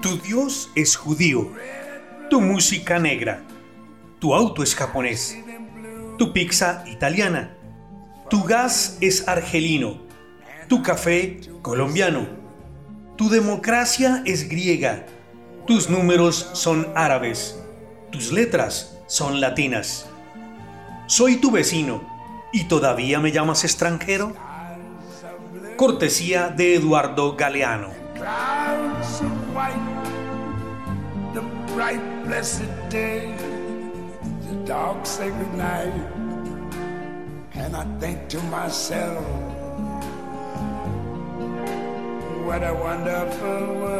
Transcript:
Tu Dios es judío, tu música negra, tu auto es japonés, tu pizza italiana, tu gas es argelino, tu café colombiano, tu democracia es griega, tus números son árabes, tus letras son latinas. Soy tu vecino y todavía me llamas extranjero. Cortesía de Eduardo Galeano. what a wonderful.